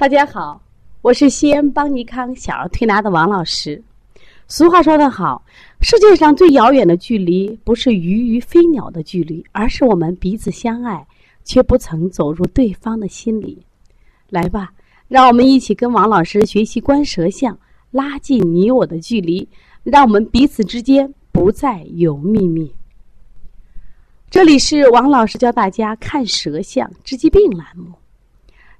大家好，我是西安邦尼康小儿推拿的王老师。俗话说得好，世界上最遥远的距离，不是鱼与飞鸟的距离，而是我们彼此相爱，却不曾走入对方的心里。来吧，让我们一起跟王老师学习观舌象，拉近你我的距离，让我们彼此之间不再有秘密。这里是王老师教大家看舌象治疾病栏目。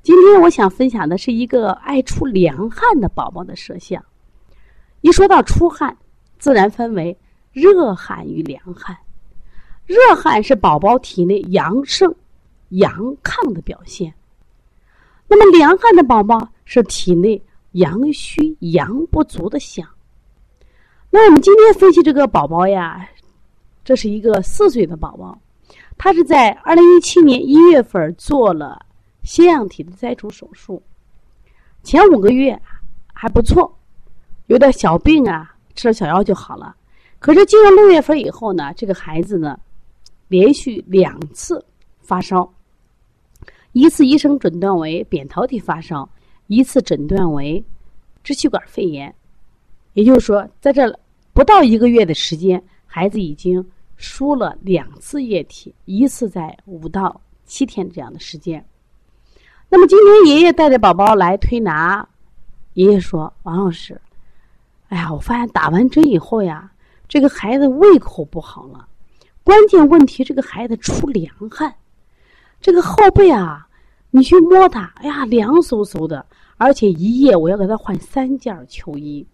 今天我想分享的是一个爱出凉汗的宝宝的舌象。一说到出汗，自然分为热汗与凉汗。热汗是宝宝体内阳盛、阳亢的表现。那么凉汗的宝宝是体内阳虚、阳不足的象。那我们今天分析这个宝宝呀，这是一个四岁的宝宝，他是在二零一七年一月份做了。腺样体的摘除手术，前五个月还不错，有点小病啊，吃了小药就好了。可是进入六月份以后呢，这个孩子呢，连续两次发烧，一次医生诊断为扁桃体发烧，一次诊断为支气管肺炎。也就是说，在这不到一个月的时间，孩子已经输了两次液体，一次在五到七天这样的时间。那么今天爷爷带着宝宝来推拿，爷爷说：“王老师，哎呀，我发现打完针以后呀，这个孩子胃口不好了。关键问题，这个孩子出凉汗，这个后背啊，你去摸他，哎呀，凉飕飕的，而且一夜我要给他换三件秋衣，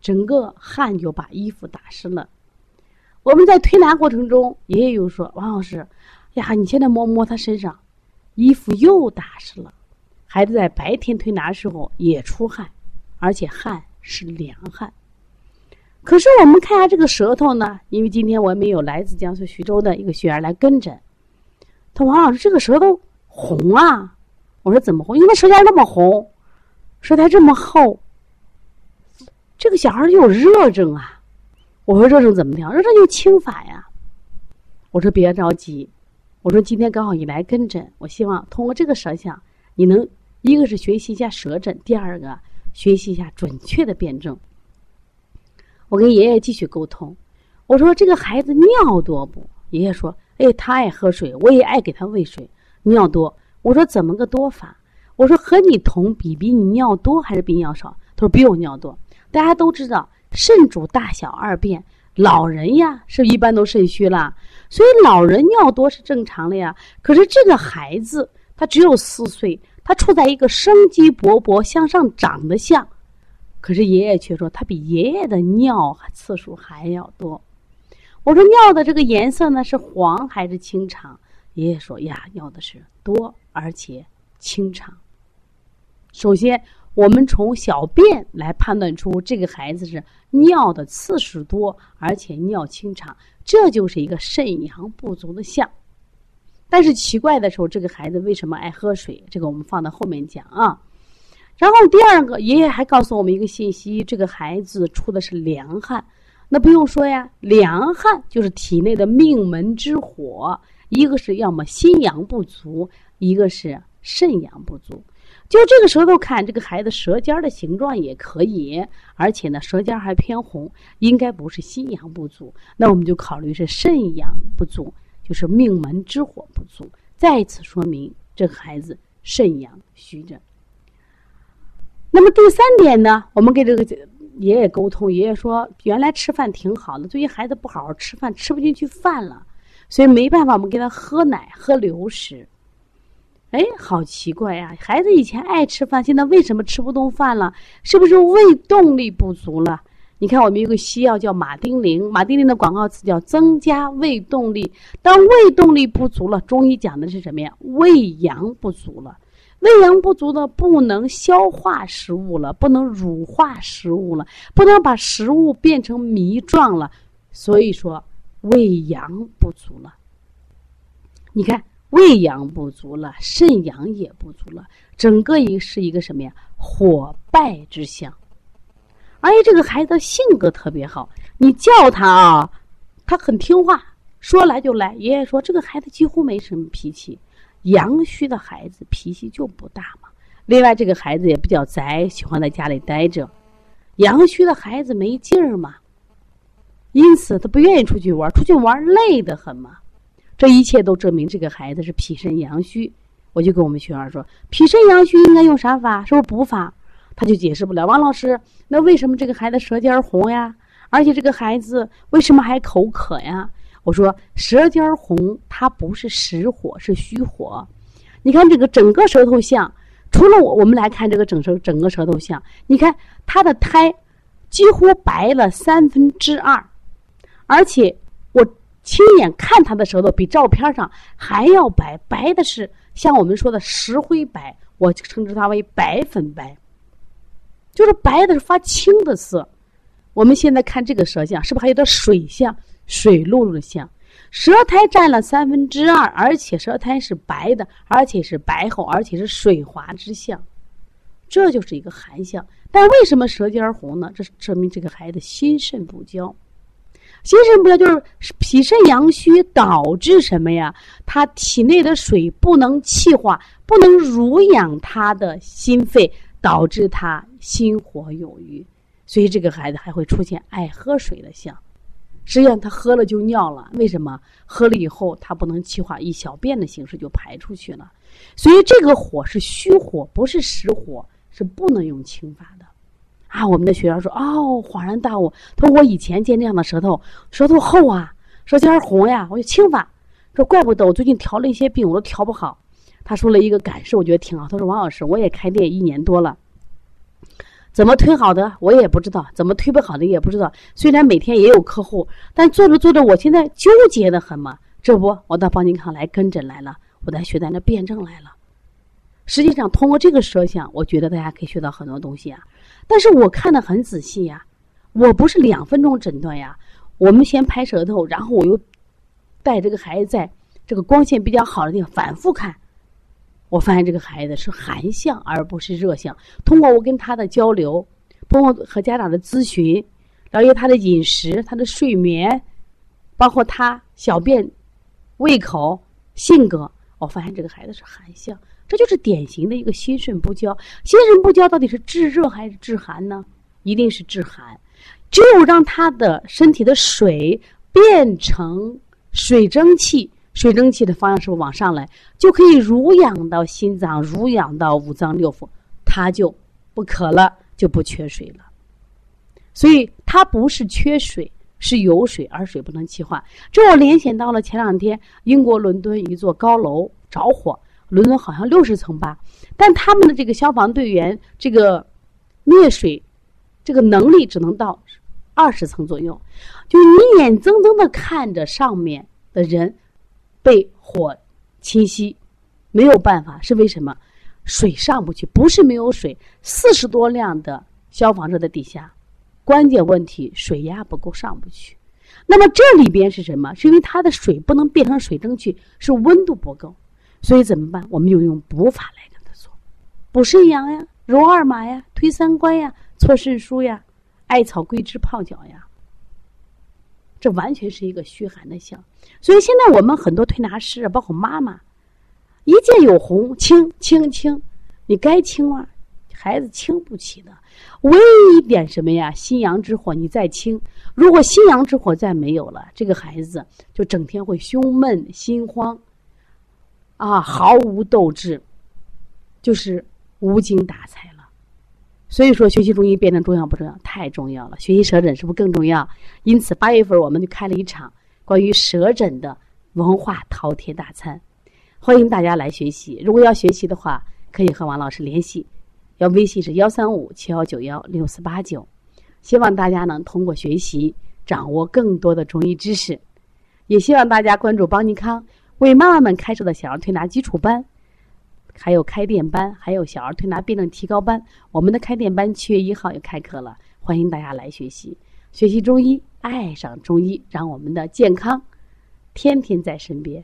整个汗就把衣服打湿了。我们在推拿过程中，爷爷又说：王老师，呀，你现在摸摸他身上。”衣服又打湿了，孩子在白天推拿时候也出汗，而且汗是凉汗。可是我们看下这个舌头呢，因为今天我们有来自江苏徐州的一个学员来跟诊，他：“王老师，这个舌头红啊！”我说：“怎么红？因为舌尖那么红，舌苔这么厚，这个小孩有热症啊！”我说：“热症怎么调？热症就清法呀。”我说：“别着急。”我说今天刚好你来跟诊，我希望通过这个舌象，你能一个是学习一下舌诊，第二个学习一下准确的辩证。我跟爷爷继续沟通，我说这个孩子尿多不？爷爷说，哎，他爱喝水，我也爱给他喂水，尿多。我说怎么个多法？我说和你同比，比你尿多还是比尿少？他说比我尿多。大家都知道，肾主大小二便。老人呀，是一般都肾虚了，所以老人尿多是正常的呀。可是这个孩子他只有四岁，他处在一个生机勃勃、向上长的象，可是爷爷却说他比爷爷的尿次数还要多。我说尿的这个颜色呢是黄还是清长？爷爷说呀，尿的是多而且清长。首先。我们从小便来判断出这个孩子是尿的次数多，而且尿清长，这就是一个肾阳不足的象。但是奇怪的时候，这个孩子为什么爱喝水？这个我们放到后面讲啊。然后第二个，爷爷还告诉我们一个信息：这个孩子出的是凉汗。那不用说呀，凉汗就是体内的命门之火，一个是要么心阳不足，一个是肾阳不足。就这个舌头看，这个孩子舌尖的形状也可以，而且呢，舌尖还偏红，应该不是心阳不足，那我们就考虑是肾阳不足，就是命门之火不足。再次说明这个孩子肾阳虚着。那么第三点呢，我们跟这个爷爷沟通，爷爷说原来吃饭挺好的，最近孩子不好好吃饭，吃不进去饭了，所以没办法，我们给他喝奶，喝流食。哎，好奇怪呀！孩子以前爱吃饭，现在为什么吃不动饭了？是不是胃动力不足了？你看，我们有个西药叫马丁啉，马丁啉的广告词叫增加胃动力。当胃动力不足了，中医讲的是什么呀？胃阳不足了，胃阳不足的不能消化食物了，不能乳化食物了，不能把食物变成糜状了，所以说胃阳不足了。你看。胃阳不足了，肾阳也不足了，整个一是一个什么呀？火败之象。而且这个孩子性格特别好，你叫他啊，他很听话，说来就来。爷爷说这个孩子几乎没什么脾气，阳虚的孩子脾气就不大嘛，另外，这个孩子也比较宅，喜欢在家里待着。阳虚的孩子没劲儿嘛，因此他不愿意出去玩，出去玩累得很嘛。这一切都证明这个孩子是脾肾阳虚。我就跟我们学员说，脾肾阳虚应该用啥法？是不是补法？他就解释不了。王老师，那为什么这个孩子舌尖红呀？而且这个孩子为什么还口渴呀？我说舌尖红，它不是实火，是虚火。你看这个整个舌头像。除了我，我们来看这个整舌整个舌头像，你看他的苔几乎白了三分之二，而且亲眼看他的舌头比照片上还要白，白的是像我们说的石灰白，我称之它为白粉白，就是白的是发青的色。我们现在看这个舌象，是不是还有点水象、水漉漉的象？舌苔占了三分之二，而且舌苔是白的，而且是白厚，而且是水滑之象，这就是一个寒象。但为什么舌尖红呢？这证明这个孩子心肾不交。心肾不交就是脾肾阳虚导致什么呀？他体内的水不能气化，不能濡养他的心肺，导致他心火有余，所以这个孩子还会出现爱喝水的象。实际上，他喝了就尿了。为什么？喝了以后，他不能气化，以小便的形式就排出去了。所以，这个火是虚火，不是实火，是不能用清法的。啊，我们的学员说：“哦，恍然大悟。”他说：“我以前见这样的舌头，舌头厚啊，舌尖红呀，我就清法。说怪不得我最近调了一些病，我都调不好。”他说了一个感受，我觉得挺好。他说：“王老师，我也开店一年多了。”怎么推好的我也不知道，怎么推不好的也不知道。虽然每天也有客户，但做着做着，我现在纠结的很嘛。这不，我到邦尼康来跟诊来了，我在学咱的辩证来了。实际上，通过这个舌象，我觉得大家可以学到很多东西啊。但是我看的很仔细呀，我不是两分钟诊断呀。我们先拍舌头，然后我又带这个孩子在这个光线比较好的地方反复看。我发现这个孩子是寒象，而不是热象。通过我跟他的交流，通过和家长的咨询，了解他的饮食、他的睡眠，包括他小便、胃口、性格，我发现这个孩子是寒象。这就是典型的一个心肾不交。心肾不交到底是治热还是治寒呢？一定是治寒。只有让他的身体的水变成水蒸气。水蒸气的方向是不是往上来，就可以濡养到心脏，濡养到五脏六腑，它就不渴了，就不缺水了。所以它不是缺水，是有水，而水不能气化。这我联想到了前两天英国伦敦一座高楼着火，伦敦好像六十层吧，但他们的这个消防队员这个灭水这个能力只能到二十层左右，就你眼睁睁的看着上面的人。被火侵袭，没有办法，是为什么？水上不去，不是没有水，四十多辆的消防车在底下，关键问题水压不够上不去。那么这里边是什么？是因为它的水不能变成水蒸气，是温度不够，所以怎么办？我们就用补法来跟他做，补肾阳呀，揉二马呀，推三关呀，搓肾腧呀，艾草桂枝泡脚呀。这完全是一个虚寒的象，所以现在我们很多推拿师啊，包括妈妈，一见有红，清清清，你该清啊，孩子清不起的。唯一一点什么呀？心阳之火，你再清，如果心阳之火再没有了，这个孩子就整天会胸闷心慌，啊，毫无斗志，就是无精打采了。所以说，学习中医辩证重要不重要？太重要了！学习舌诊是不是更重要？因此，八月份我们就开了一场关于舌诊的文化饕餮大餐，欢迎大家来学习。如果要学习的话，可以和王老师联系，要微信是幺三五七幺九幺六四八九。希望大家能通过学习掌握更多的中医知识，也希望大家关注邦尼康为妈妈们开设的小儿推拿基础班。还有开店班，还有小儿推拿辩证提高班。我们的开店班七月一号也开课了，欢迎大家来学习，学习中医，爱上中医，让我们的健康天天在身边。